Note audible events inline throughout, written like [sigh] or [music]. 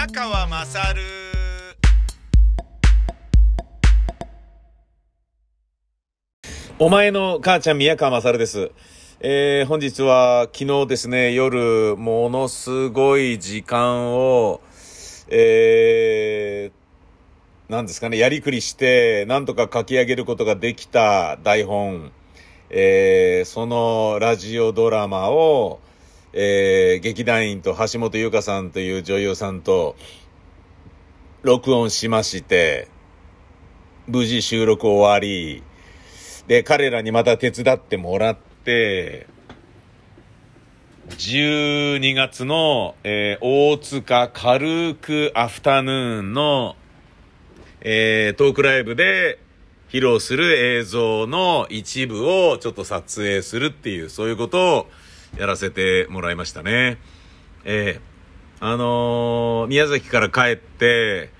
宮川まさるお前の母ちゃん宮川まさるです。えー、本日は昨日ですね、夜、ものすごい時間を、えー、なんですかね、やりくりして、なんとか書き上げることができた台本、えー、そのラジオドラマを、えー、劇団員と橋本優香さんという女優さんと、録音しまして、無事収録終わり、で、彼らにまた手伝ってもらって、12月の、えー大塚軽くアフタヌーンの、えートークライブで披露する映像の一部をちょっと撮影するっていう、そういうことをやらせてもらいましたね。えーあのー宮崎から帰って、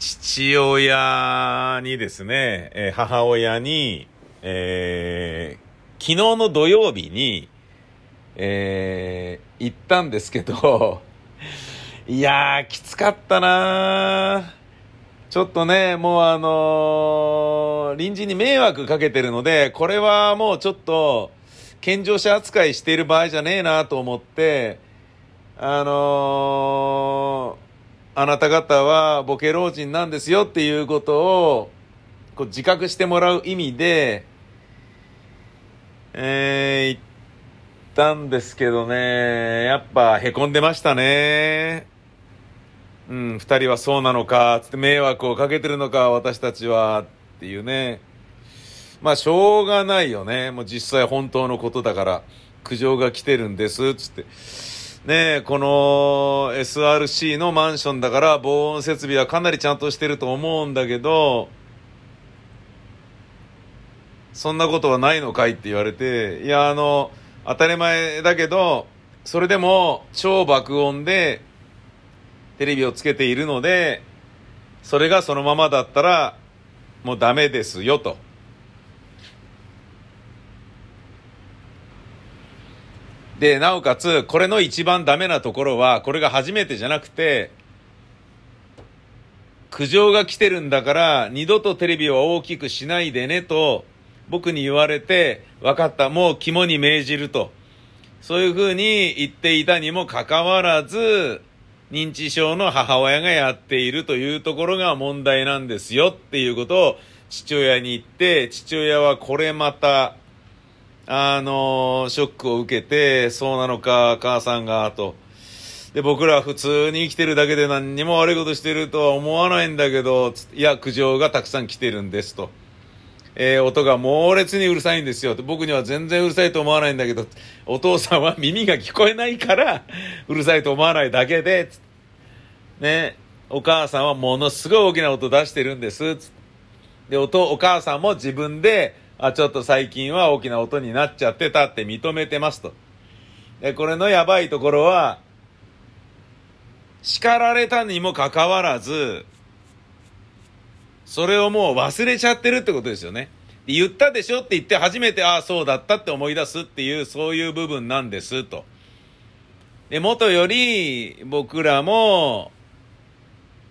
父親にですね、えー母親に、えー昨日の土曜日に、えー行ったんですけど、[laughs] いやー、きつかったなーちょっとね、もうあのー臨時に迷惑かけてるので、これはもうちょっと、健常者扱いしている場合じゃねえなと思って、あのーあなた方はボケ老人なんですよっていうことを、こう自覚してもらう意味で、えー、言ったんですけどね、やっぱ凹んでましたね。うん、二人はそうなのか、つって迷惑をかけてるのか、私たちは、っていうね。まあ、しょうがないよね。もう実際本当のことだから、苦情が来てるんです、つって。ねえ、この SRC のマンションだから防音設備はかなりちゃんとしてると思うんだけど、そんなことはないのかいって言われて、いや、あの、当たり前だけど、それでも超爆音でテレビをつけているので、それがそのままだったらもうダメですよと。で、なおかつ、これの一番ダメなところは、これが初めてじゃなくて、苦情が来てるんだから、二度とテレビを大きくしないでねと、僕に言われて、分かった、もう肝に銘じると。そういうふうに言っていたにもかかわらず、認知症の母親がやっているというところが問題なんですよっていうことを父親に言って、父親はこれまた、あのショックを受けて、そうなのか、母さんが、と。で、僕ら普通に生きてるだけで何にも悪いことしてるとは思わないんだけど、いや、苦情がたくさん来てるんです、と。えー音が猛烈にうるさいんですよ。僕には全然うるさいと思わないんだけど、お父さんは耳が聞こえないから、うるさいと思わないだけで、ね、お母さんはものすごい大きな音出してるんです、で、おと、お母さんも自分で、あ、ちょっと最近は大きな音になっちゃってたって認めてますと。で、これのやばいところは、叱られたにもかかわらず、それをもう忘れちゃってるってことですよね。で言ったでしょって言って初めて、ああ、そうだったって思い出すっていう、そういう部分なんです、と。で、元より僕らも、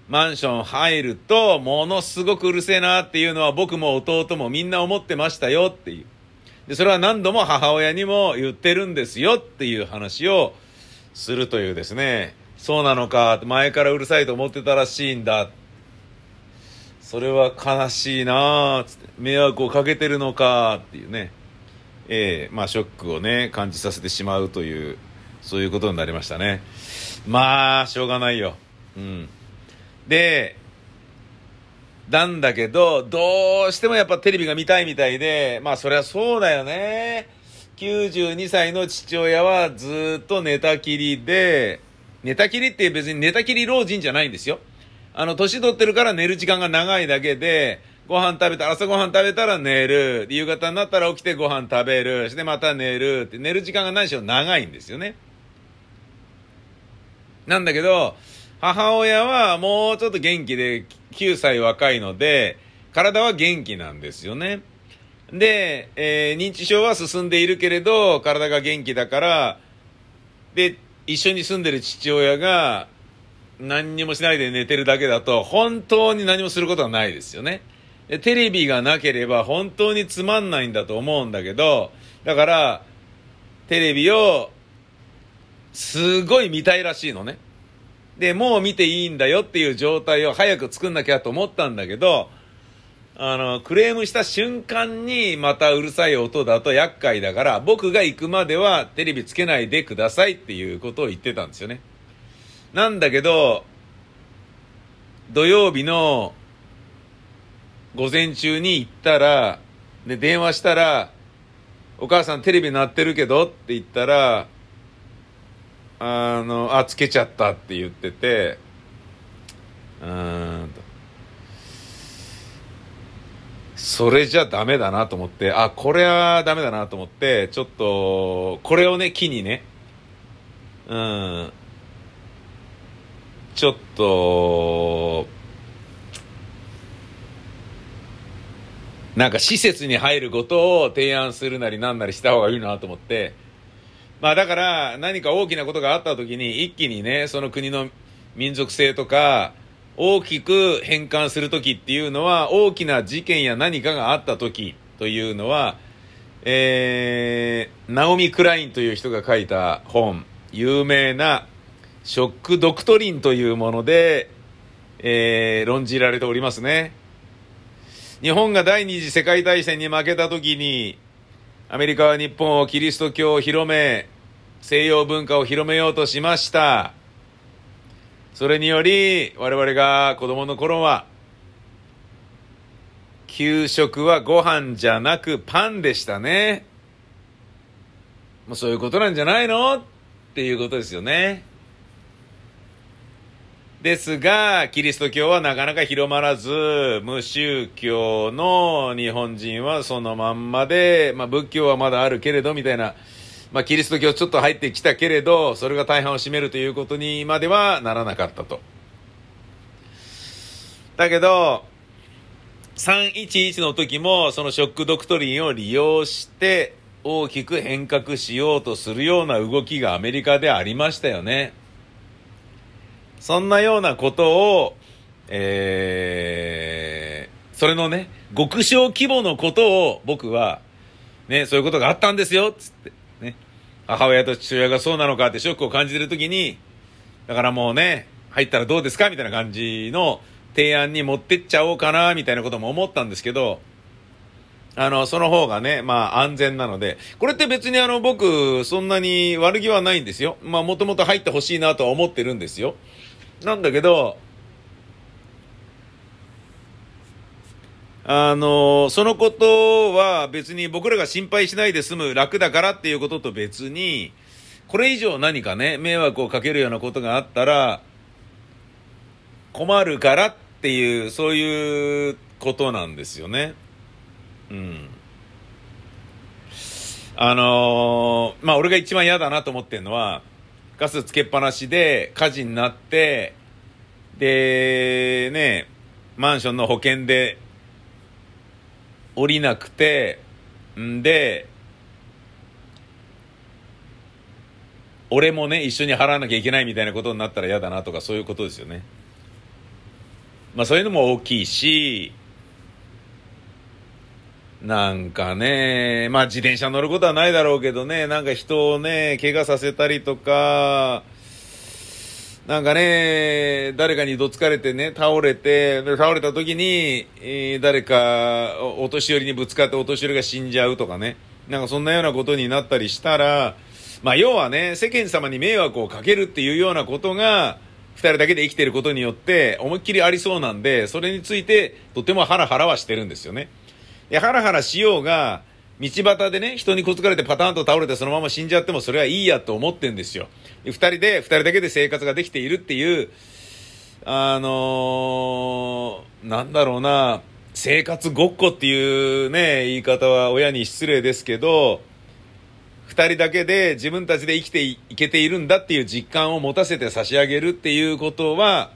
マンション入ると、ものすごくうるせえなっていうのは僕も弟もみんな思ってましたよっていう。で、それは何度も母親にも言ってるんですよっていう話をするというですね。そうなのか、前からうるさいと思ってたらしいんだ。それは悲しいなあつって、迷惑をかけてるのかっていうね。ええまあショックをね、感じさせてしまうという、そういうことになりましたね。まあ、しょうがないよ。うん。で、なんだけど、どうしてもやっぱテレビが見たいみたいで、まあそりゃそうだよね。92歳の父親はずっと寝たきりで、寝たきりって別に寝たきり老人じゃないんですよ。あの、年取ってるから寝る時間が長いだけで、ご飯食べた、朝ご飯食べたら寝る。夕方になったら起きてご飯食べる。してまた寝る。って寝る時間が何しろ長いんですよね。なんだけど、母親はもうちょっと元気で9歳若いので、体は元気なんですよね。で、えー認知症は進んでいるけれど、体が元気だから、で、一緒に住んでる父親が、何にもしないで寝てるだけだと、本当に何もすることはないですよね。でテレビがなければ本当につまんないんだと思うんだけど、だから、テレビを、すごい見たいらしいのね。で、もう見ていいんだよっていう状態を早く作んなきゃと思ったんだけど、あの、クレームした瞬間にまたうるさい音だと厄介だから、僕が行くまではテレビつけないでくださいっていうことを言ってたんですよね。なんだけど、土曜日の午前中に行ったら、で、電話したら、お母さんテレビ鳴ってるけどって言ったら、あの、あ、つけちゃったって言ってて、うーんと。それじゃダメだなと思って、あ、これはダメだなと思って、ちょっと、これをね、機にね、うん、ちょっと、なんか施設に入ることを提案するなりなんなりした方がいいなと思って、まあだから何か大きなことがあった時に一気にね、その国の民族性とか、大きく変換する時っていうのは大きな事件や何かがあった時というのは、えー、ナオミ・クラインという人が書いた本、有名なショック・ドクトリンというもので、えー、論じられておりますね。日本が第二次世界大戦に負けた時に、アメリカは日本をキリスト教を広め、西洋文化を広めようとしました。それにより、我々が子供の頃は、給食はご飯じゃなくパンでしたね。もうそういうことなんじゃないの？っていうことですよね。ですが、キリスト教はなかなか広まらず、無宗教の日本人はそのまんまで、まあ仏教はまだあるけれど、みたいな、まあキリスト教ちょっと入ってきたけれど、それが大半を占めるということにまではならなかったと。だけど、311の時もそのショックドクトリンを利用して大きく変革しようとするような動きがアメリカでありましたよね。そんなようなことを、えー、それのね、極小規模のことを僕は、ね、そういうことがあったんですよ、つって、母親と父親がそうなのかってショックを感じてるときに、だからもうね、入ったらどうですかみたいな感じの提案に持ってっちゃおうかな、みたいなことも思ったんですけど、あの、その方がね、まあ安全なので、これって別にあの僕、そんなに悪気はないんですよ。まあもともと入ってほしいなとは思ってるんですよ。なんだけど、あの、そのことは別に僕らが心配しないで済む楽だからっていうことと別に、これ以上何かね、迷惑をかけるようなことがあったら、困るからっていう、そういうことなんですよね。うん。あのー、まあ、俺が一番嫌だなと思ってるのは、ガスつけっぱなしで火事になって、で、ね、マンションの保険で降りなくて、んで、俺もね、一緒に払わなきゃいけないみたいなことになったら嫌だなとかそういうことですよね。まあそういうのも大きいし、なんかね、まあ自転車乗ることはないだろうけどね、なんか人をね、怪我させたりとか、なんかね、誰かにどつかれてね、倒れて、倒れた時に、えー、誰か、お年寄りにぶつかってお年寄りが死んじゃうとかね、なんかそんなようなことになったりしたら、まあ要はね、世間様に迷惑をかけるっていうようなことが、二人だけで生きてることによって、思いっきりありそうなんで、それについて、とてもハラハラはしてるんですよね。で、ハラハラしようが、道端でね、人にこつかれてパターンと倒れてそのまま死んじゃってもそれはいいやと思ってんですよ。二人で、二人だけで生活ができているっていう、あのー、なんだろうな、生活ごっこっていうね、言い方は親に失礼ですけど、二人だけで自分たちで生きていけているんだっていう実感を持たせて差し上げるっていうことは、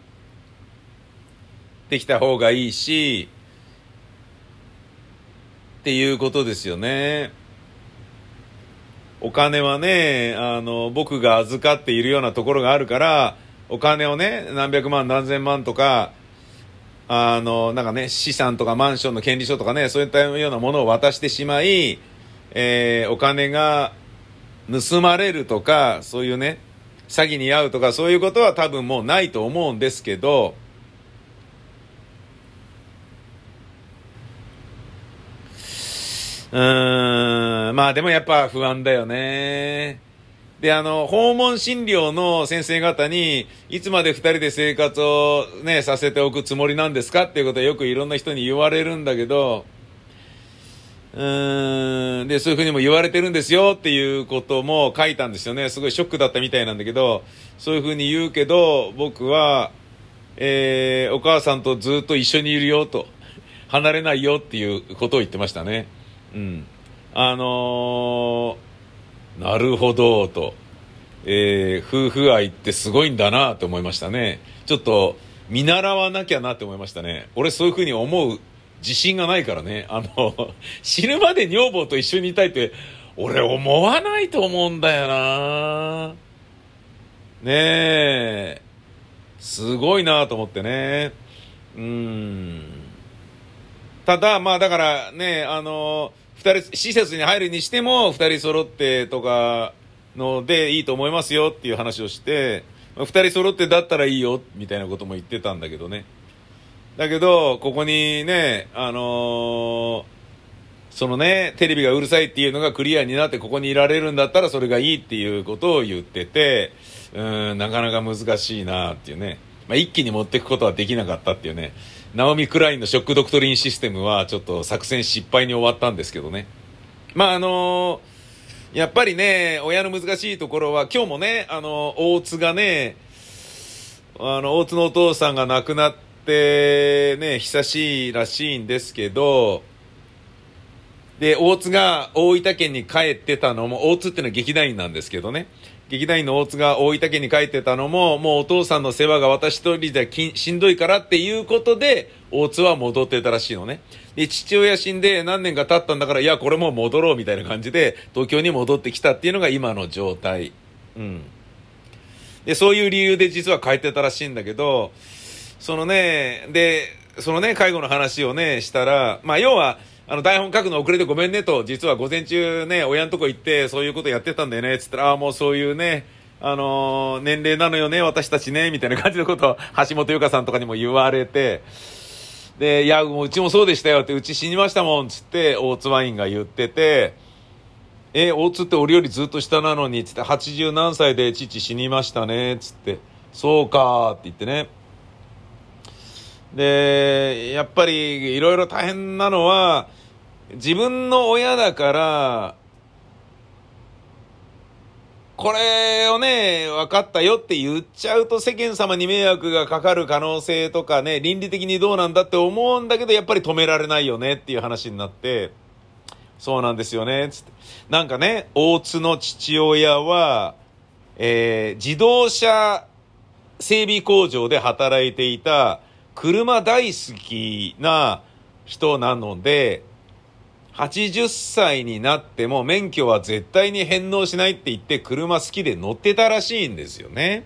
できた方がいいし、っていうことですよね。お金はね、あの、僕が預かっているようなところがあるから、お金をね、何百万何千万とか、あの、なんかね、資産とかマンションの権利書とかね、そういったようなものを渡してしまい、えー、お金が盗まれるとか、そういうね、詐欺に遭うとか、そういうことは多分もうないと思うんですけど、うーん、まあでもやっぱ不安だよね。で、あの、訪問診療の先生方に、いつまで二人で生活をね、させておくつもりなんですかっていうことはよくいろんな人に言われるんだけど、うーん、で、そういうふうにも言われてるんですよっていうことも書いたんですよね。すごいショックだったみたいなんだけど、そういうふうに言うけど、僕は、えー、お母さんとずっと一緒にいるよと、離れないよっていうことを言ってましたね。うん。あのーなるほど、と。えー、夫婦愛ってすごいんだなと思いましたね。ちょっと、見習わなきゃなって思いましたね。俺そういうふうに思う自信がないからね。あの、[laughs] 死ぬまで女房と一緒にいたいって、俺思わないと思うんだよなねえ。すごいなと思ってね。うん。ただ、まあだからね、あの、二人、施設に入るにしても、二人揃ってとかのでいいと思いますよっていう話をして、二人揃ってだったらいいよ、みたいなことも言ってたんだけどね。だけど、ここにね、あのー、そのね、テレビがうるさいっていうのがクリアになってここにいられるんだったらそれがいいっていうことを言ってて、うん、なかなか難しいなっていうね。まあ、一気に持っていくことはできなかったっていうね。ナオミ・クラインのショックドクトリンシステムはちょっと作戦失敗に終わったんですけどね。まあ、あのー、やっぱりね、親の難しいところは、今日もね、あの、大津がね、あの、大津のお父さんが亡くなってね、久しいらしいんですけど、で、大津が大分県に帰ってたのも、大津っていうのは劇団員なんですけどね。劇団員の大津が大分県に帰ってたのも、もうお父さんの世話が私一人でしんどいからっていうことで、大津は戻ってたらしいのね。で、父親死んで何年か経ったんだから、いや、これもう戻ろうみたいな感じで、東京に戻ってきたっていうのが今の状態。うん。で、そういう理由で実は帰ってたらしいんだけど、そのね、で、そのね、介護の話をね、したら、まあ、要は、あの、台本書くの遅れてごめんねと、実は午前中ね、親のとこ行って、そういうことやってたんだよね、つったら、ああ、もうそういうね、あのー、年齢なのよね、私たちね、みたいな感じのことを、橋本優香さんとかにも言われて、で、いや、もううちもそうでしたよって、うち死にましたもん、つって、大津ワインが言ってて、え、大津って俺よりずっと下なのに、つって、80何歳で父死にましたね、つって、そうかって言ってね。で、やっぱりいろいろ大変なのは、自分の親だから、これをね、分かったよって言っちゃうと世間様に迷惑がかかる可能性とかね、倫理的にどうなんだって思うんだけど、やっぱり止められないよねっていう話になって、そうなんですよね、つって。なんかね、大津の父親は、えー、自動車整備工場で働いていた車大好きな人なので、80歳になっても免許は絶対に返納しないって言って車好きで乗ってたらしいんですよね。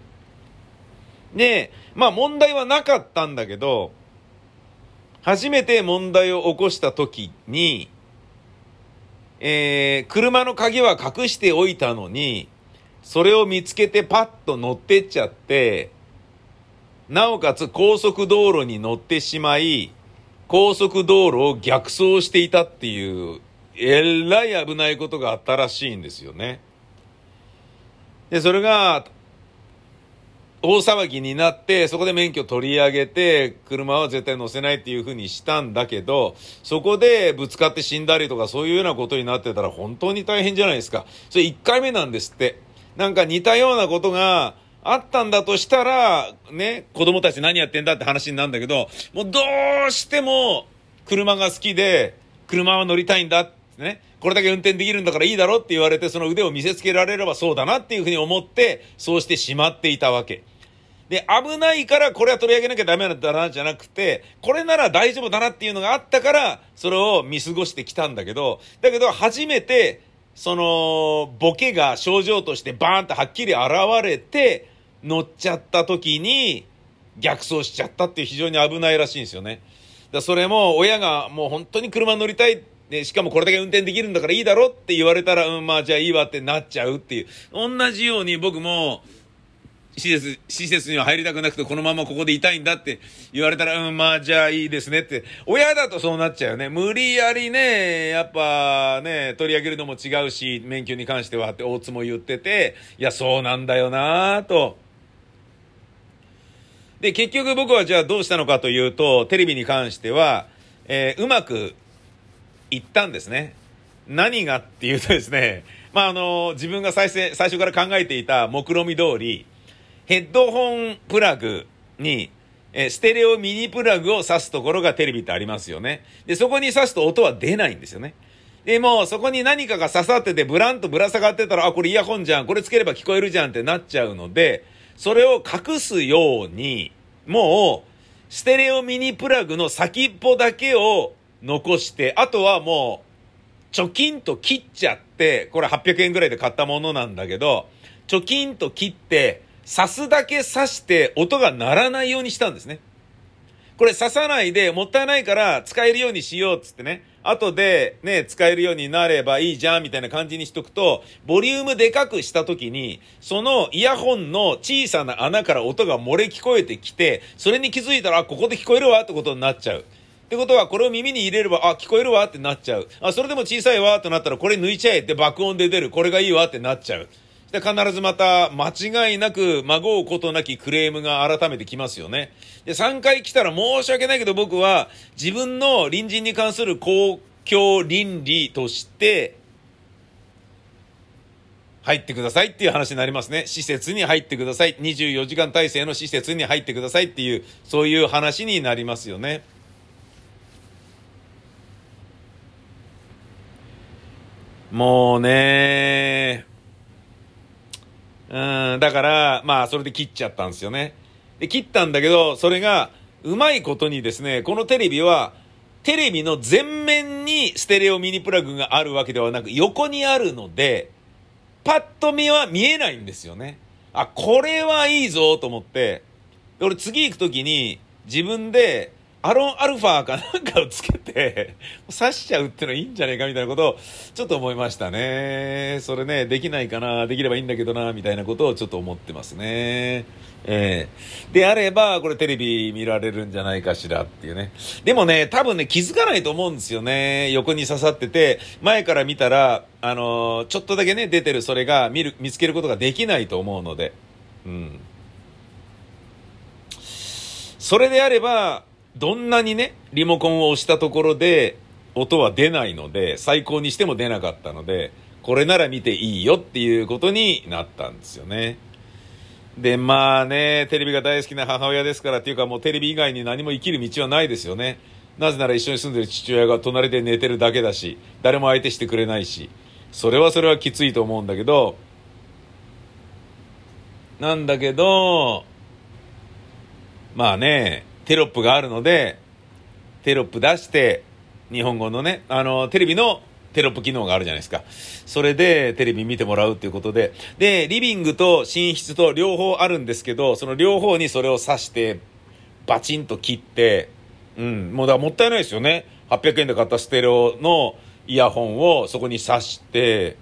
で、まあ問題はなかったんだけど、初めて問題を起こした時に、えー、車の鍵は隠しておいたのに、それを見つけてパッと乗ってっちゃって、なおかつ高速道路に乗ってしまい、高速道路を逆走していたっていう、えらい危ないことがあったらしいんですよね。で、それが、大騒ぎになって、そこで免許取り上げて、車は絶対乗せないっていうふうにしたんだけど、そこでぶつかって死んだりとかそういうようなことになってたら本当に大変じゃないですか。それ1回目なんですって。なんか似たようなことが、あったんだとしたら、ね、子供たち何やってんだって話になるんだけど、もうどうしても車が好きで、車は乗りたいんだってね、これだけ運転できるんだからいいだろって言われて、その腕を見せつけられればそうだなっていうふうに思って、そうしてしまっていたわけ。で、危ないからこれは取り上げなきゃダメなんだな、じゃなくて、これなら大丈夫だなっていうのがあったから、それを見過ごしてきたんだけど、だけど初めて、その、ボケが症状としてバーンとはっきり現れて、乗っちゃった時に逆走しちゃったっていう非常に危ないらしいんですよね。だそれも親がもう本当に車乗りたいで、しかもこれだけ運転できるんだからいいだろって言われたら、うん、まあじゃあいいわってなっちゃうっていう。同じように僕も、施設、施設には入りたくなくてこのままここでいたいんだって言われたら、うん、まあじゃあいいですねって。親だとそうなっちゃうよね。無理やりね、やっぱね、取り上げるのも違うし、免許に関してはって大津も言ってて、いや、そうなんだよなぁと。で、結局僕はじゃあどうしたのかというと、テレビに関しては、えー、うまくいったんですね。何がっていうとですね、[laughs] まあ、あの、自分が最初最初から考えていた目論見通り、ヘッドホンプラグに、えステレオミニプラグを挿すところがテレビってありますよね。で、そこに挿すと音は出ないんですよね。で、もそこに何かが刺さっててブランとぶら下がってたら、あ、これイヤホンじゃん、これつければ聞こえるじゃんってなっちゃうので、それを隠すように、もう、ステレオミニプラグの先っぽだけを残して、あとはもう、貯金と切っちゃって、これ800円ぐらいで買ったものなんだけど、貯金と切って、刺すだけ刺して音が鳴らないようにしたんですね。これ刺さないでもったいないから使えるようにしようっつってね。後でね、使えるようになればいいじゃんみたいな感じにしとくと、ボリュームでかくした時に、そのイヤホンの小さな穴から音が漏れ聞こえてきて、それに気づいたら、あ、ここで聞こえるわってことになっちゃう。ってことは、これを耳に入れれば、あ、聞こえるわってなっちゃう。あ、それでも小さいわってなったら、これ抜いちゃえって爆音で出る。これがいいわってなっちゃう。で、必ずまた、間違いなく、まごうことなきクレームが改めて来ますよね。で、3回来たら申し訳ないけど僕は、自分の隣人に関する公共倫理として、入ってくださいっていう話になりますね。施設に入ってください。24時間体制の施設に入ってくださいっていう、そういう話になりますよね。もうねうん、だから、まあ、それで切っちゃったんですよね。で、切ったんだけど、それが、うまいことにですね、このテレビは、テレビの前面にステレオミニプラグがあるわけではなく、横にあるので、パッと見は見えないんですよね。あ、これはいいぞと思って、俺次行くときに自分でアロンアルファかなんかをつけて、刺しちゃうってのはいいんじゃねえかみたいなことをちょっと思いましたね。それね、できないかな、できればいいんだけどな、みたいなことをちょっと思ってますね。ええー、であれば、これテレビ見られるんじゃないかしらっていうね。でもね、多分ね、気づかないと思うんですよね。横に刺さってて、前から見たら、あのー、ちょっとだけね、出てるそれが見る、見つけることができないと思うので。うん。それであれば、どんなにね、リモコンを押したところで音は出ないので、最高にしても出なかったので、これなら見ていいよっていうことになったんですよね。で、まあね、テレビが大好きな母親ですからっていうかもうテレビ以外に何も生きる道はないですよね。なぜなら一緒に住んでる父親が隣で寝てるだけだし、誰も相手してくれないし、それはそれはきついと思うんだけど、なんだけど、まあね、テロップがあるので、テロップ出して、日本語のね、あの、テレビのテロップ機能があるじゃないですか。それでテレビ見てもらうっていうことで。で、リビングと寝室と両方あるんですけど、その両方にそれを挿して、バチンと切って、うん、もうだからもったいないですよね。800円で買ったステレオのイヤホンをそこに挿して、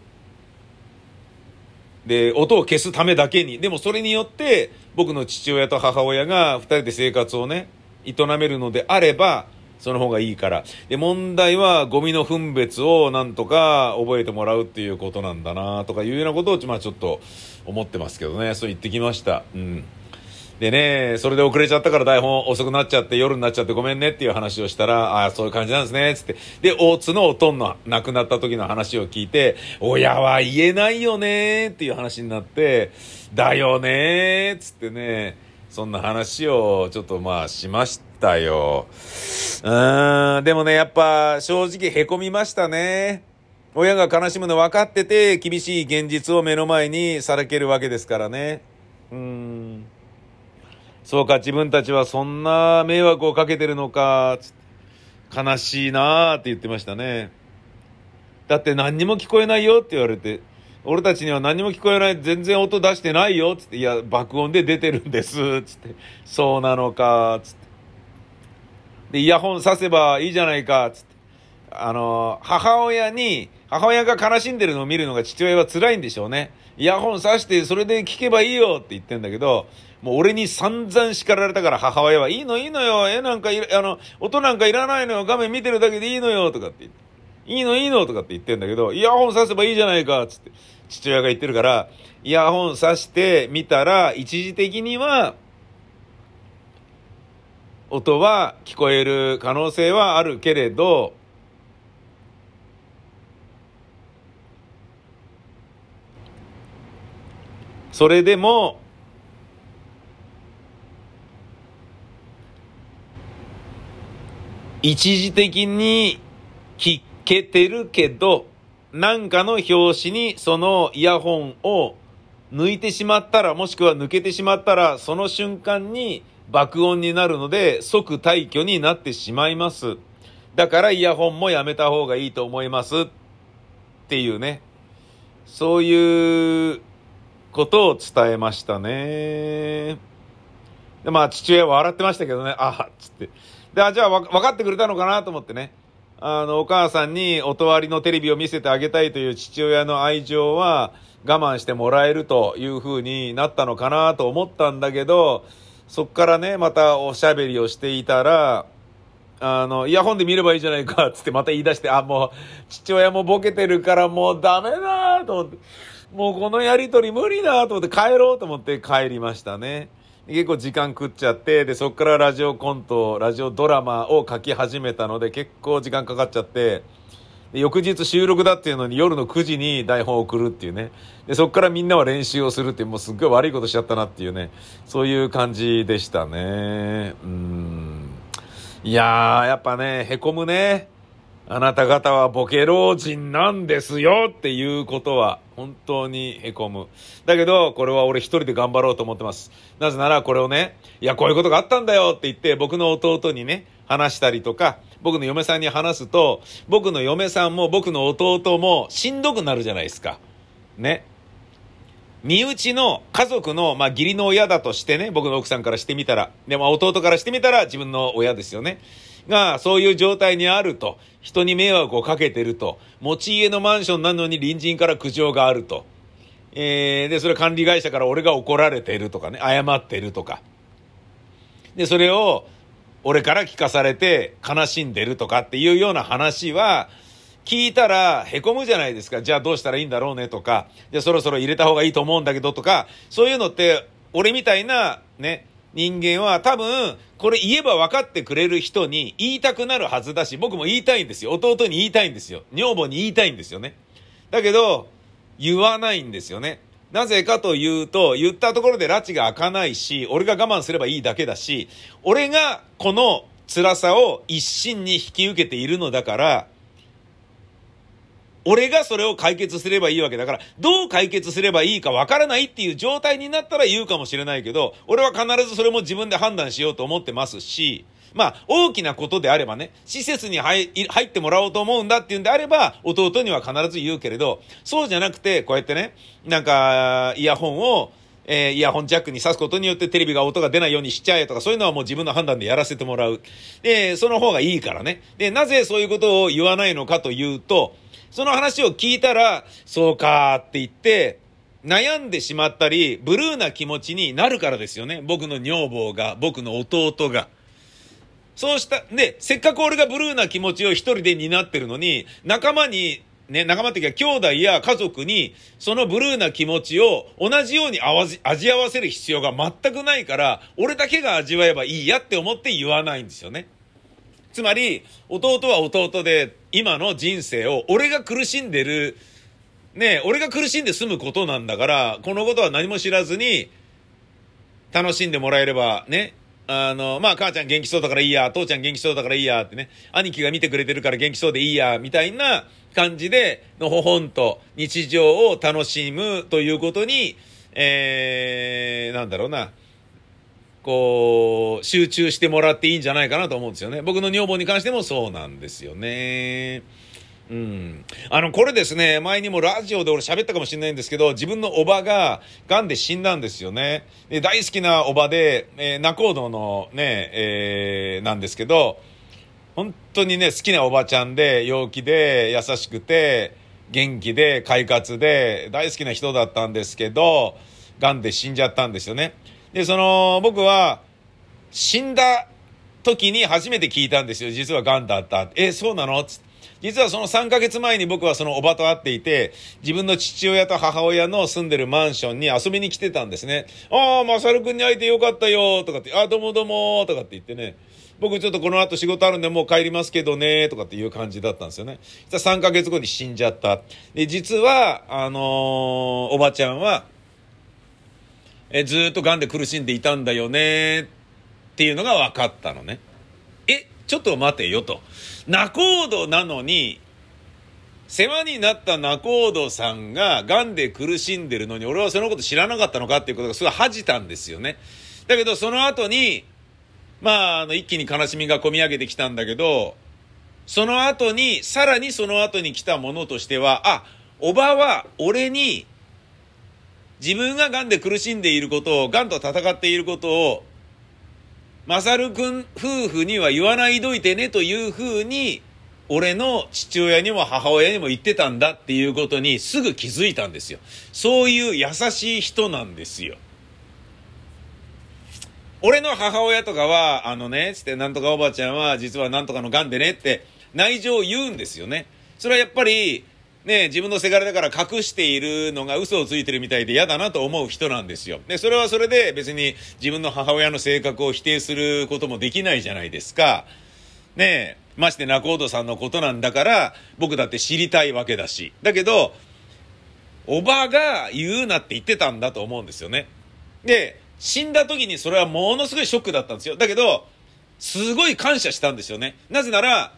で、音を消すためだけに。でもそれによって、僕の父親と母親が二人で生活をね、営めるのであれば、その方がいいから。で、問題はゴミの分別をなんとか覚えてもらうっていうことなんだなとかいうようなことを、まあちょっと思ってますけどね。そう言ってきました。うん。でね、それで遅れちゃったから台本遅くなっちゃって夜になっちゃってごめんねっていう話をしたら、ああ、そういう感じなんですね、つって。で、大津のおとんの亡くなった時の話を聞いて、親は言えないよねっていう話になって、だよねつってね、そんな話をちょっとまあしましたよ。うーん、でもね、やっぱ正直凹みましたね。親が悲しむの分かってて、厳しい現実を目の前にさらけるわけですからね。うーん。そうか、自分たちはそんな迷惑をかけてるのか、悲しいなーって言ってましたね。だって何にも聞こえないよって言われて、俺たちには何も聞こえない、全然音出してないよ、つって、いや、爆音で出てるんです、つって、そうなのか、つって。で、イヤホンさせばいいじゃないか、つって。あの、母親に、母親が悲しんでるのを見るのが父親は辛いんでしょうね。イヤホンさして、それで聞けばいいよって言ってんだけど、もう俺に散々叱られたから母親は、いいのいいのよ、絵なんかい、あの、音なんかいらないのよ、画面見てるだけでいいのよ、とかってって。いいのいいのとかって言ってんだけど、イヤホンさせばいいじゃないか、つって。父親が言ってるから、イヤホンさしてみたら、一時的には、音は聞こえる可能性はあるけれど、それでも、一時的に聞けてるけど、なんかの表紙にそのイヤホンを抜いてしまったら、もしくは抜けてしまったら、その瞬間に爆音になるので、即退去になってしまいます。だからイヤホンもやめた方がいいと思います。っていうね。そういうことを伝えましたね。で、まあ父親は笑ってましたけどね、ああ、つって。で、あ、じゃあ分かってくれたのかなと思ってね。あの、お母さんにおとわりのテレビを見せてあげたいという父親の愛情は我慢してもらえるという風になったのかなと思ったんだけど、そっからね、またおしゃべりをしていたら、あの、イヤホンで見ればいいじゃないか、つってまた言い出して、あ、もう、父親もボケてるからもうダメだと思って、もうこのやりとり無理だと思って帰ろうと思って帰りましたね。結構時間食っちゃって、で、そっからラジオコント、ラジオドラマを書き始めたので、結構時間かかっちゃって、で翌日収録だっていうのに夜の9時に台本を送るっていうね。で、そっからみんなは練習をするっていう、もうすっごい悪いことしちゃったなっていうね。そういう感じでしたね。うん。いやー、やっぱね、へこむね。あなた方はボケ老人なんですよっていうことは本当に凹む。だけど、これは俺一人で頑張ろうと思ってます。なぜならこれをね、いや、こういうことがあったんだよって言って僕の弟にね、話したりとか、僕の嫁さんに話すと、僕の嫁さんも僕の弟もしんどくなるじゃないですか。ね。身内の家族の、まあ、義理の親だとしてね、僕の奥さんからしてみたら。でも弟からしてみたら自分の親ですよね。が、そういう状態にあると。人に迷惑をかけてると。持ち家のマンションなのに隣人から苦情があると。えー、で、それ管理会社から俺が怒られてるとかね、謝ってるとか。で、それを、俺から聞かされて悲しんでるとかっていうような話は、聞いたら凹むじゃないですか。じゃあどうしたらいいんだろうねとか、じゃあそろそろ入れた方がいいと思うんだけどとか、そういうのって、俺みたいなね、人間は多分、これ言えば分かってくれる人に言いたくなるはずだし、僕も言いたいんですよ。弟に言いたいんですよ。女房に言いたいんですよね。だけど、言わないんですよね。なぜかというと、言ったところで拉致が開かないし、俺が我慢すればいいだけだし、俺がこの辛さを一心に引き受けているのだから、俺がそれを解決すればいいわけだから、どう解決すればいいかわからないっていう状態になったら言うかもしれないけど、俺は必ずそれも自分で判断しようと思ってますし、まあ、大きなことであればね、施設に入ってもらおうと思うんだっていうんであれば、弟には必ず言うけれど、そうじゃなくて、こうやってね、なんか、イヤホンを、えー、イヤホンジャックに挿すことによってテレビが音が出ないようにしちゃえとか、そういうのはもう自分の判断でやらせてもらう。で、その方がいいからね。で、なぜそういうことを言わないのかというと、その話を聞いたら、そうかーって言って、悩んでしまったり、ブルーな気持ちになるからですよね。僕の女房が、僕の弟が。そうした、で、せっかく俺がブルーな気持ちを一人で担ってるのに、仲間に、ね、仲間っていうか兄弟や家族に、そのブルーな気持ちを同じように味合わせる必要が全くないから、俺だけが味わえばいいやって思って言わないんですよね。つまり、弟は弟で、今の人生を、俺が苦しんでる、ね俺が苦しんで済むことなんだから、このことは何も知らずに、楽しんでもらえれば、ね、あの、まあ、母ちゃん元気そうだからいいや、父ちゃん元気そうだからいいや、ってね、兄貴が見てくれてるから元気そうでいいや、みたいな感じで、のほほんと日常を楽しむということに、えー、なんだろうな、こう、集中してもらっていいんじゃないかなと思うんですよね。僕の女房に関してもそうなんですよね。うん。あの、これですね、前にもラジオで俺喋ったかもしれないんですけど、自分のおばが癌で死んだんですよね。で、大好きなおばで、えー、仲人のね、えー、なんですけど、本当にね、好きなおばちゃんで、陽気で、優しくて、元気で、快活で、大好きな人だったんですけど、癌で死んじゃったんですよね。で、その、僕は、死んだ時に初めて聞いたんですよ。実は癌だった。え、そうなの？つ実はその3ヶ月前に僕はそのおばと会っていて、自分の父親と母親の住んでるマンションに遊びに来てたんですね。ああ、まさるくんに会えてよかったよ、とかって、あどうもどうも、とかって言ってね、僕ちょっとこの後仕事あるんでもう帰りますけどね、とかっていう感じだったんですよね。3ヶ月後に死んじゃった。で、実は、あのーおばちゃんは、え、ずっと癌で苦しんでいたんだよね、っていうのが分かったのね。え、ちょっと待てよと。仲人なのに、世話になった仲人さんが癌で苦しんでるのに、俺はそのこと知らなかったのかっていうことがすごい恥じたんですよね。だけど、その後に、まあ、あの、一気に悲しみが込み上げてきたんだけど、その後に、さらにその後に来たものとしては、あ、おばは俺に、自分が癌で苦しんでいることを、癌と戦っていることを、まさるくん夫婦には言わないどいてねというふうに、俺の父親にも母親にも言ってたんだっていうことにすぐ気づいたんですよ。そういう優しい人なんですよ。俺の母親とかは、あのね、つって、なんとかおばあちゃんは実はなんとかの癌でねって内情を言うんですよね。それはやっぱり、ね、自分のせがれだから隠しているのが嘘をついてるみたいで嫌だなと思う人なんですよ。で、それはそれで別に自分の母親の性格を否定することもできないじゃないですか。ねえまして仲人さんのことなんだから、僕だって知りたいわけだし。だけど、おばが言うなって言ってたんだと思うんですよね。で、死んだ時にそれはものすごいショックだったんですよ。だけど、すごい感謝したんですよね。なぜなら、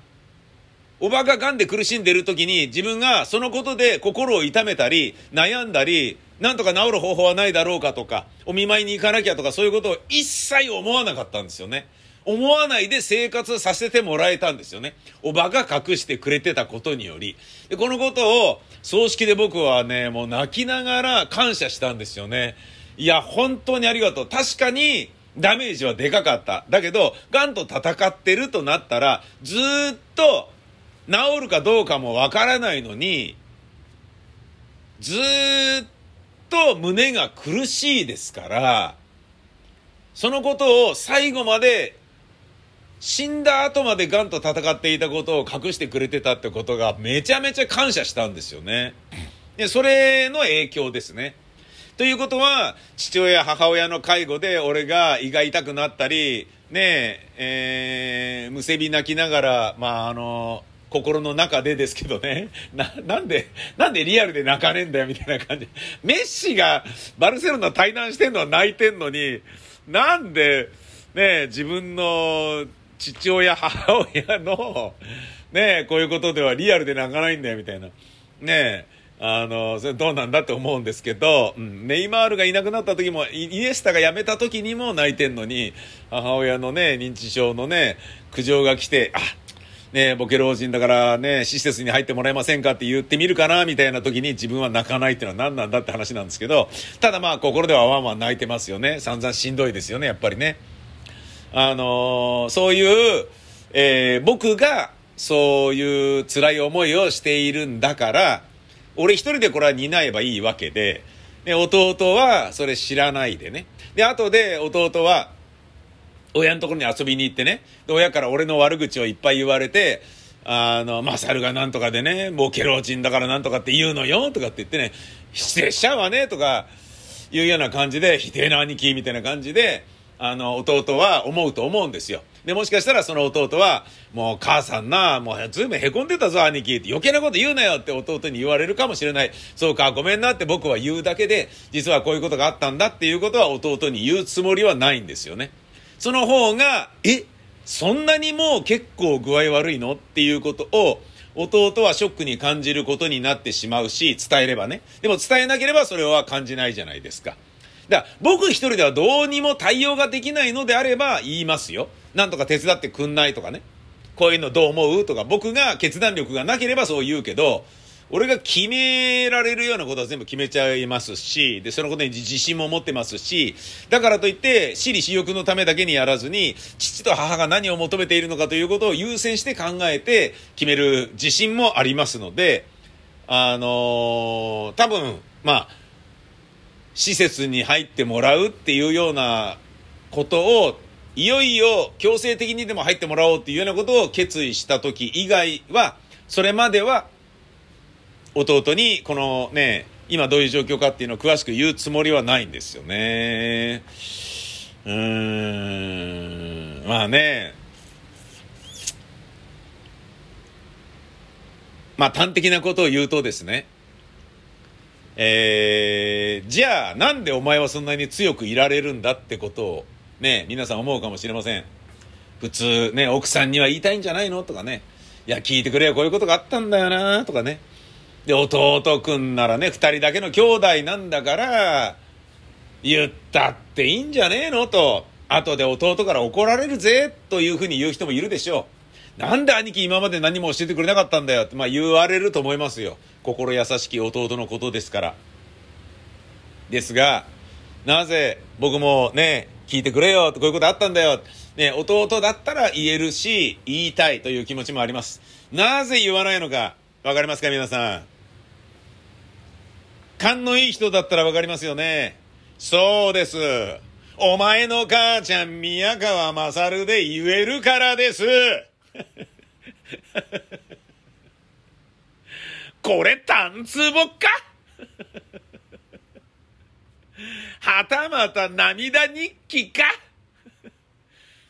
おばが癌で苦しんでる時に自分がそのことで心を痛めたり、悩んだり、なんとか治る方法はないだろうかとか、お見舞いに行かなきゃとかそういうことを一切思わなかったんですよね。思わないで生活させてもらえたんですよね。おばが隠してくれてたことにより。で、このことを葬式で僕はね、もう泣きながら感謝したんですよね。いや、本当にありがとう。確かにダメージはでかかった。だけど、癌と戦ってるとなったら、ずっと治るかどうかもわからないのに、ずっと胸が苦しいですから、そのことを最後まで死んだ後まで癌と戦っていたことを隠してくれてたってことがめちゃめちゃ感謝したんですよね。で、それの影響ですね。ということは、父親、母親の介護で俺が胃が痛くなったり、ねえ、えー、むせび泣きながら、まあ、あの、心の中でですけどね。[laughs] な、なんで、なんでリアルで泣かねえんだよみたいな感じ。メッシがバルセロナ対談してんのは泣いてんのに、なんで、ね自分の父親、母親の、ねこういうことではリアルで泣かないんだよみたいな。ねあの、それどうなんだって思うんですけど、うん、ネイマールがいなくなった時も、イエスタが辞めた時にも泣いてんのに、母親のね、認知症のね、苦情が来て、あ、ねボケ老人だからね、施設に入ってもらえませんかって言ってみるかな、みたいな時に自分は泣かないっていうのは何なんだって話なんですけど、ただまあ心ではワンワン泣いてますよね。散々しんどいですよね、やっぱりね。あのー、そういう、えー、僕がそういう辛い思いをしているんだから、俺一人でこれは担えばいいわけで、で、弟はそれ知らないでね。で、後で弟は、親のところに遊びに行ってね、親から俺の悪口をいっぱい言われて、あの、マサルがなんとかでね、もうケロチンだからなんとかって言うのよ、とかって言ってね、失礼しちゃうわね、とか、いうような感じで、否定な兄貴みたいな感じで、あの、弟は思うと思うんですよ。で、もしかしたらその弟は、もう母さんな、もうずいぶん凹んでたぞ、兄貴って余計なこと言うなよって弟に言われるかもしれない。そうか、ごめんなって僕は言うだけで、実はこういうことがあったんだっていうことは弟に言うつもりはないんですよね。その方が、え、そんなにもう結構具合悪いのっていうことを、弟はショックに感じることになってしまうし、伝えればね。でも伝えなければそれは感じないじゃないですか。だから僕一人ではどうにも対応ができないのであれば言いますよ。なんとか手伝ってくんないとかね。こういうのどう思うとか、僕が決断力がなければそう言うけど、俺が決められるようなことは全部決めちゃいますし、で、そのことに自信も持ってますし、だからといって、私利私欲のためだけにやらずに、父と母が何を求めているのかということを優先して考えて決める自信もありますので、あのー、多分、まあ、施設に入ってもらうっていうようなことを、いよいよ強制的にでも入ってもらおうっていうようなことを決意した時以外は、それまでは弟にこのね、今どういう状況かっていうのを詳しく言うつもりはないんですよね。うーん、まあね、まあ端的なことを言うとですね、えー、じゃあなんでお前はそんなに強くいられるんだってことをね、皆さん思うかもしれません。普通ね、奥さんには言いたいんじゃないの？とかね、いや、聞いてくれよ、こういうことがあったんだよなとかね。で、弟くんならね、二人だけの兄弟なんだから、言ったっていいんじゃねえのと、後で弟から怒られるぜ、というふうに言う人もいるでしょう。なんで兄貴今まで何も教えてくれなかったんだよって、まあ言われると思いますよ。心優しき弟のことですから。ですが、なぜ僕もね、聞いてくれよってこういうことあったんだよ。ね、弟だったら言えるし、言いたいという気持ちもあります。なぜ言わないのか、わかりますか皆さん。勘のいい人だったらわかりますよね。そうです。お前の母ちゃん宮川勝で言えるからです。[laughs] これ単つぼかはたまた涙日記か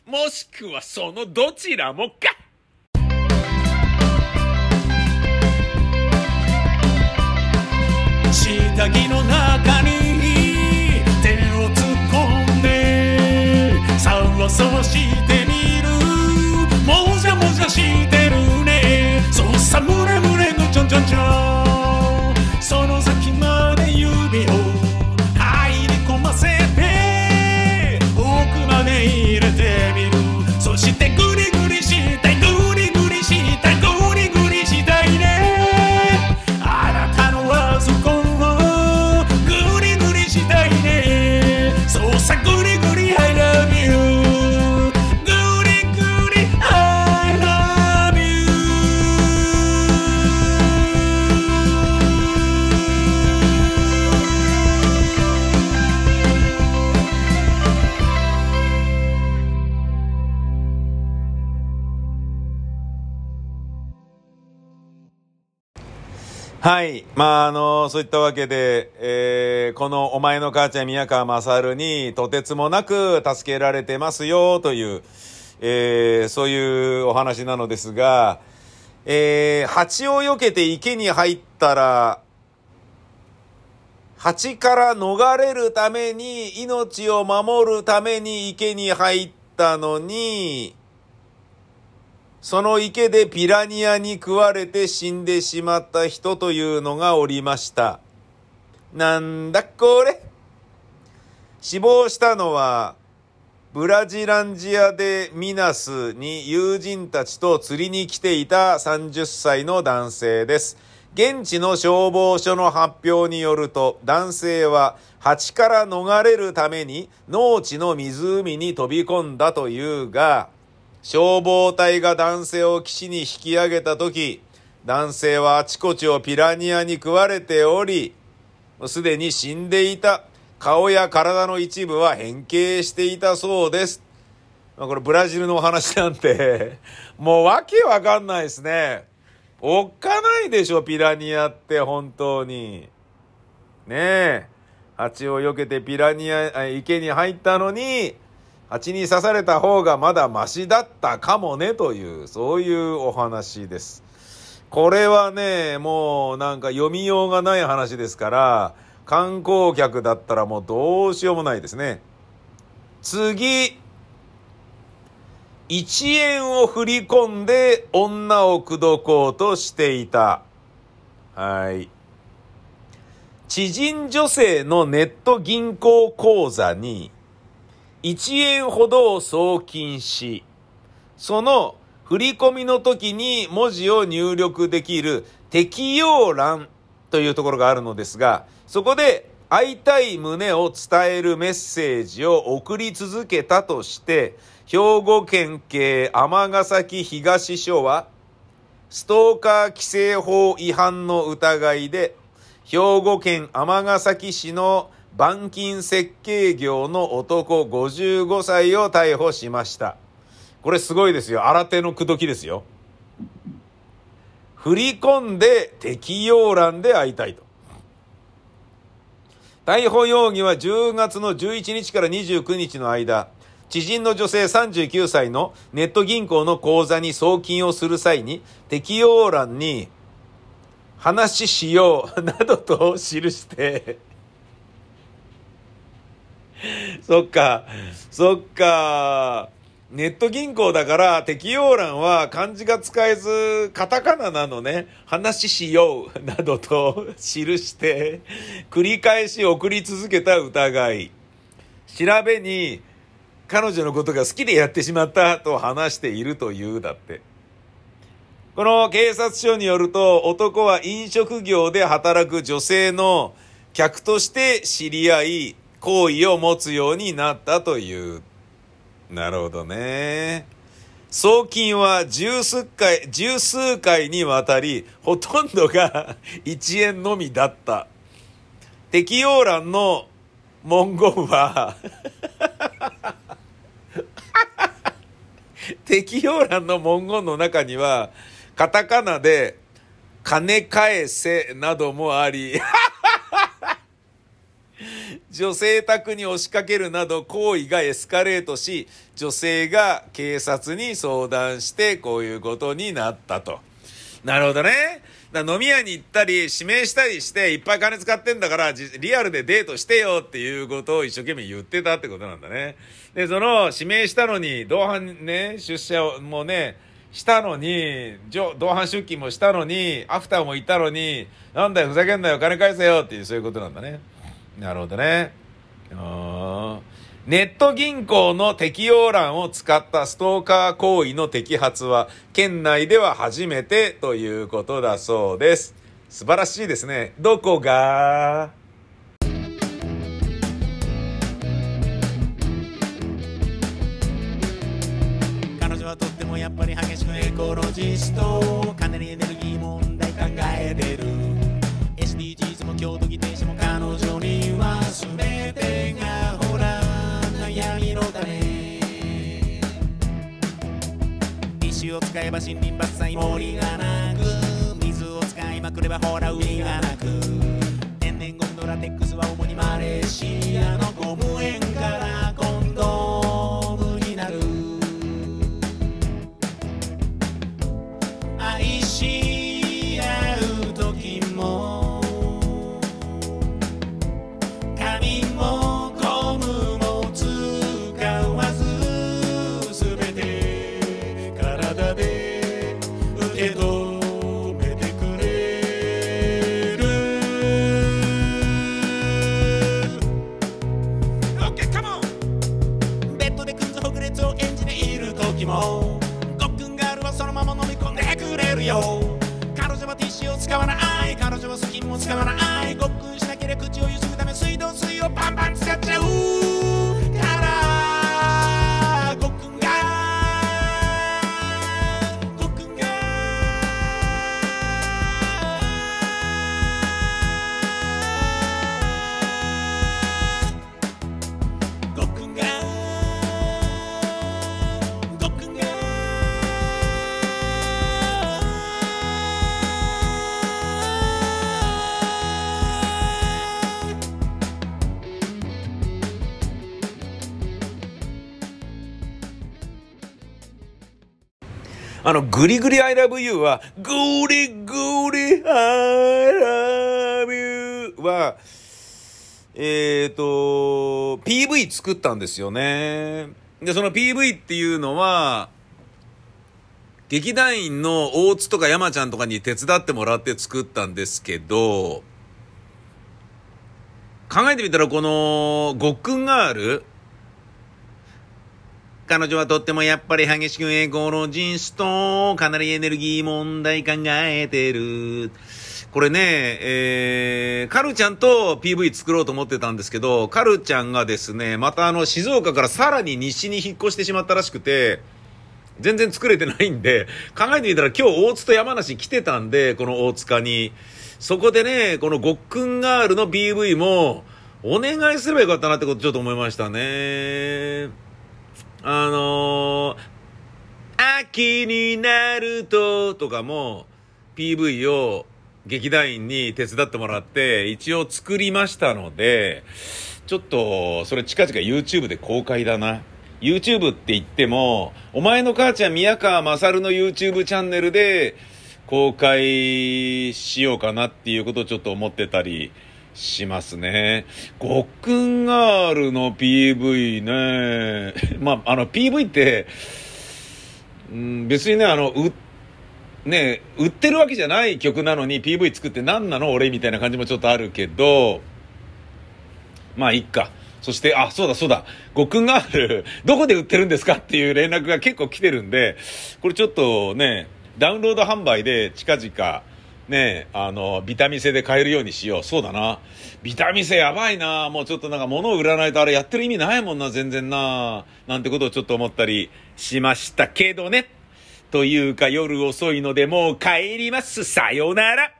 もしくはそのどちらもか滝の中に手を突っ込んでさわさわしてみる。もじゃもじゃしてるね。そうさむれむれのちょんちょんちょん。はい。まあ、あの、そういったわけで、えー、このお前の母ちゃん宮川勝にとてつもなく助けられてますよという、えー、そういうお話なのですが、えー、蜂を避けて池に入ったら、蜂から逃れるために、命を守るために池に入ったのに、その池でピラニアに食われて死んでしまった人というのがおりました。なんだこれ？死亡したのは、ブラジランジアでミナスに友人たちと釣りに来ていた30歳の男性です。現地の消防署の発表によると、男性は蜂から逃れるために農地の湖に飛び込んだというが、消防隊が男性を岸に引き上げた時、男性はあちこちをピラニアに食われており、すでに死んでいた。顔や体の一部は変形していたそうです。これブラジルのお話なんて、[laughs] もうわけわかんないですね。おっかないでしょ、ピラニアって本当に。ねえ。蜂を避けてピラニア、池に入ったのに、蜂に刺された方がまだマシだったかもねという、そういうお話です。これはね、もうなんか読みようがない話ですから、観光客だったらもうどうしようもないですね。次、1円を振り込んで女を口説こうとしていた。はい。知人女性のネット銀行口座に1円ほどを送金し、その振り込みの時に文字を入力できる適用欄というところがあるのですが、そこで会いたい旨を伝えるメッセージを送り続けたとして、兵庫県警尼崎東署は、ストーカー規制法違反の疑いで、兵庫県尼崎市の板金設計業の男55歳を逮捕しました。これすごいですよ。新手の口説きですよ。振り込んで適用欄で会いたいと。逮捕容疑は10月の11日から29日の間、知人の女性39歳のネット銀行の口座に送金をする際に、適用欄に、話しよう、などと記して、[laughs] そっか、そっか。ネット銀行だから適用欄は漢字が使えず、カタカナなのね、話しよう [laughs] などと記して、繰り返し送り続けた疑い。調べに、彼女のことが好きでやってしまったと話しているというだって。この警察署によると、男は飲食業で働く女性の客として知り合い、好意を持つようになったという。なるほどね。送金は十数回、十数回にわたり、ほとんどが1円のみだった。適用欄の文言は [laughs] 適用欄の文言の中には、カタカナで、金返せなどもあり [laughs] 女性宅に押しかけるなど行為がエスカレートし、女性が警察に相談してこういうことになったと。なるほどね。だ飲み屋に行ったり、指名したりして、いっぱい金使ってんだから、リアルでデートしてよっていうことを一生懸命言ってたってことなんだね。で、その、指名したのに、同伴ね、出社もね、したのに、同伴出勤もしたのに、アフターも行ったのに、なんだよ、ふざけんなよ、金返せよっていう、そういうことなんだね。なるほどね。ネット銀行の適用欄を使ったストーカー行為の摘発は、県内では初めてということだそうです。素晴らしいですね。どこが？彼女はとってもやっぱり激しくエコロジストかなりエネルギー問題考えてる石を使えば森林伐採森がなく水を使いまくればほら海がなく。天然ゴムのラテックスは主にマレーシアのゴム園から今度グリグリ I love you は、グリグリ I love you は、えっ、と、PV 作ったんですよね。で、その PV っていうのは、劇団員の大津とか山ちゃんとかに手伝ってもらって作ったんですけど、考えてみたらこの、ごっくんガール彼女はとってもやっぱり激しくエコロジスト、かなりエネルギー問題考えてる。これね、えー、カルちゃんと PV 作ろうと思ってたんですけど、カルちゃんがですね、またあの、静岡からさらに西に引っ越してしまったらしくて、全然作れてないんで、考えてみたら今日大津と山梨来てたんで、この大塚に。そこでね、このごっくんガールの PV も、お願いすればよかったなってことちょっと思いましたね。あのー、秋になるととかも PV を劇団員に手伝ってもらって一応作りましたので、ちょっとそれ近々 YouTube で公開だな。YouTube って言っても、お前の母ちゃん宮川勝の YouTube チャンネルで公開しようかなっていうことをちょっと思ってたりしますね。ごっくんガールの PV ね、[laughs] まあ、あの PV って、うん、別にね、あの、う、ね、売ってるわけじゃない曲なのに PV 作って何なの俺みたいな感じもちょっとあるけど、まあ、いっか。そして、あ、そうだそうだ、ごっくんガール、どこで売ってるんですかっていう連絡が結構来てるんで、これちょっとね、ダウンロード販売で近々、ねあの、ビタミンで買えるようにしよう。そうだな。ビタミンやばいな。もうちょっとなんか物を売らないとあれやってる意味ないもんな、全然な。なんてことをちょっと思ったりしましたけどね。というか夜遅いのでもう帰ります。さようなら。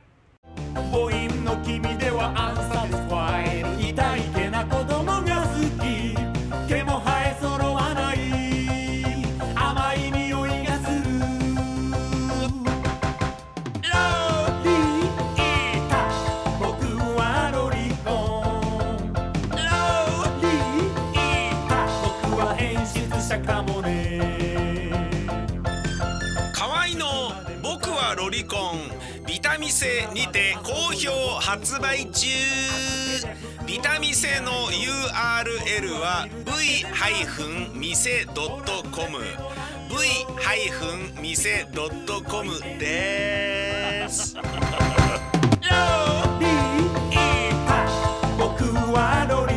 好評発売中ビタミセの URL は v-mise.com v-mise.com です僕はロリ